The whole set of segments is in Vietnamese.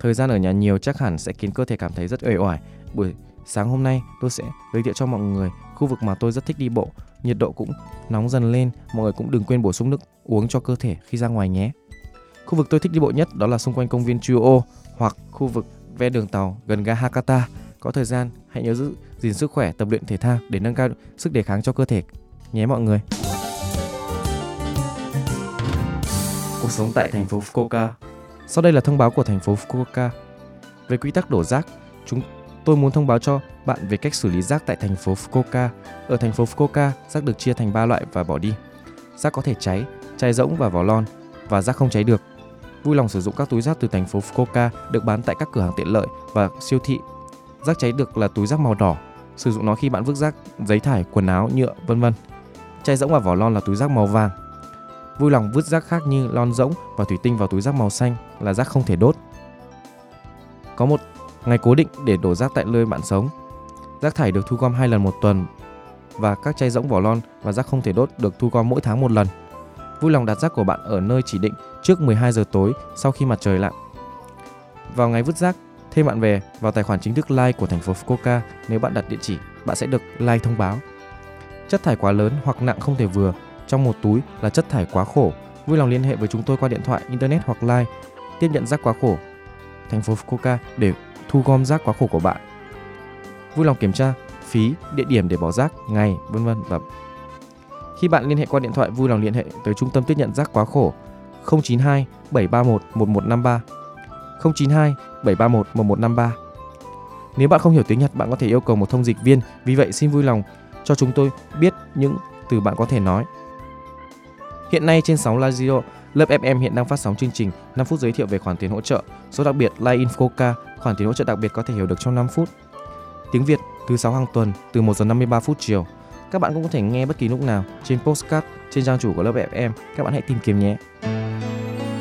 Thời gian ở nhà nhiều chắc hẳn sẽ khiến cơ thể cảm thấy rất uể oải. Buổi sáng hôm nay tôi sẽ giới thiệu cho mọi người khu vực mà tôi rất thích đi bộ. Nhiệt độ cũng nóng dần lên, mọi người cũng đừng quên bổ sung nước uống cho cơ thể khi ra ngoài nhé. Khu vực tôi thích đi bộ nhất đó là xung quanh công viên Chuo hoặc khu vực ven đường tàu gần ga Hakata. Có thời gian hãy nhớ giữ gìn sức khỏe, tập luyện thể thao để nâng cao sức đề kháng cho cơ thể nhé mọi người. Cuộc sống tại thành phố Fukuoka sau đây là thông báo của thành phố Fukuoka. Về quy tắc đổ rác, chúng tôi muốn thông báo cho bạn về cách xử lý rác tại thành phố Fukuoka. Ở thành phố Fukuoka, rác được chia thành 3 loại và bỏ đi. Rác có thể cháy, chai rỗng và vỏ lon và rác không cháy được. Vui lòng sử dụng các túi rác từ thành phố Fukuoka được bán tại các cửa hàng tiện lợi và siêu thị. Rác cháy được là túi rác màu đỏ, sử dụng nó khi bạn vứt rác, giấy thải, quần áo, nhựa, vân vân. Chai rỗng và vỏ lon là túi rác màu vàng, Vui lòng vứt rác khác như lon rỗng và thủy tinh vào túi rác màu xanh là rác không thể đốt. Có một ngày cố định để đổ rác tại nơi bạn sống. Rác thải được thu gom hai lần một tuần và các chai rỗng vỏ lon và rác không thể đốt được thu gom mỗi tháng một lần. Vui lòng đặt rác của bạn ở nơi chỉ định trước 12 giờ tối sau khi mặt trời lặn. Vào ngày vứt rác, thêm bạn về vào tài khoản chính thức like của thành phố Fukuoka nếu bạn đặt địa chỉ, bạn sẽ được like thông báo. Chất thải quá lớn hoặc nặng không thể vừa trong một túi là chất thải quá khổ. Vui lòng liên hệ với chúng tôi qua điện thoại, internet hoặc like tiếp nhận rác quá khổ thành phố Fukuoka để thu gom rác quá khổ của bạn. Vui lòng kiểm tra phí, địa điểm để bỏ rác, ngày, vân vân và khi bạn liên hệ qua điện thoại vui lòng liên hệ tới trung tâm tiếp nhận rác quá khổ 092 731 1153 092 731 1153 Nếu bạn không hiểu tiếng Nhật, bạn có thể yêu cầu một thông dịch viên. Vì vậy, xin vui lòng cho chúng tôi biết những từ bạn có thể nói. Hiện nay trên sóng Radio, Lớp FM hiện đang phát sóng chương trình 5 phút giới thiệu về khoản tiền hỗ trợ. Số đặc biệt Live Infoca, khoản tiền hỗ trợ đặc biệt có thể hiểu được trong 5 phút. Tiếng Việt thứ 6 hàng tuần từ 1 giờ 53 phút chiều. Các bạn cũng có thể nghe bất kỳ lúc nào trên postcard trên trang chủ của lớp FM. Các bạn hãy tìm kiếm nhé.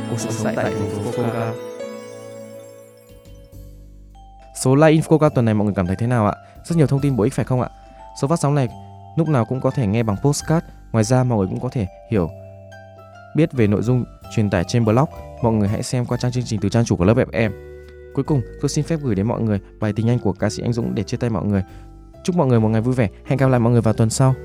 Cuộc sống tại thành phố Fukuoka. Số Live Infoca tuần này mọi người cảm thấy thế nào ạ? Rất nhiều thông tin bổ ích phải không ạ? Số phát sóng này lúc nào cũng có thể nghe bằng postcard. Ngoài ra mọi người cũng có thể hiểu biết về nội dung truyền tải trên blog, mọi người hãy xem qua trang chương trình từ trang chủ của lớp FM. Cuối cùng, tôi xin phép gửi đến mọi người bài tình anh của ca sĩ Anh Dũng để chia tay mọi người. Chúc mọi người một ngày vui vẻ. Hẹn gặp lại mọi người vào tuần sau.